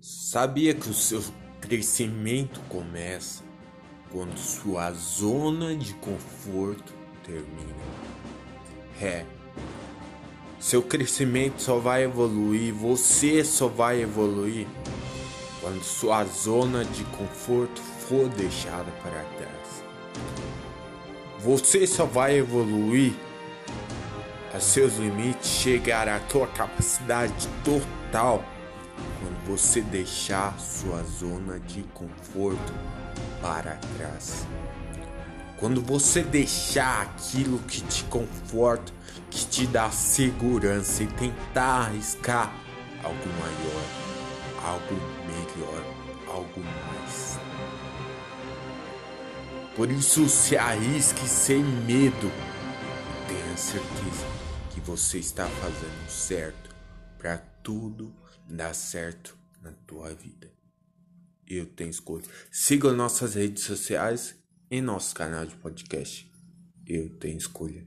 Sabia que o seu crescimento começa quando sua zona de conforto termina? É. Seu crescimento só vai evoluir, você só vai evoluir quando sua zona de conforto for deixada para trás. Você só vai evoluir a seus limites, chegar à tua capacidade total você deixar sua zona de conforto para trás. Quando você deixar aquilo que te conforta, que te dá segurança e tentar arriscar algo maior, algo melhor, algo mais. Por isso se arrisque sem medo. Tenha certeza que você está fazendo certo para tudo dar certo na tua vida. Eu tenho escolha. Siga nossas redes sociais e nosso canal de podcast. Eu tenho escolha.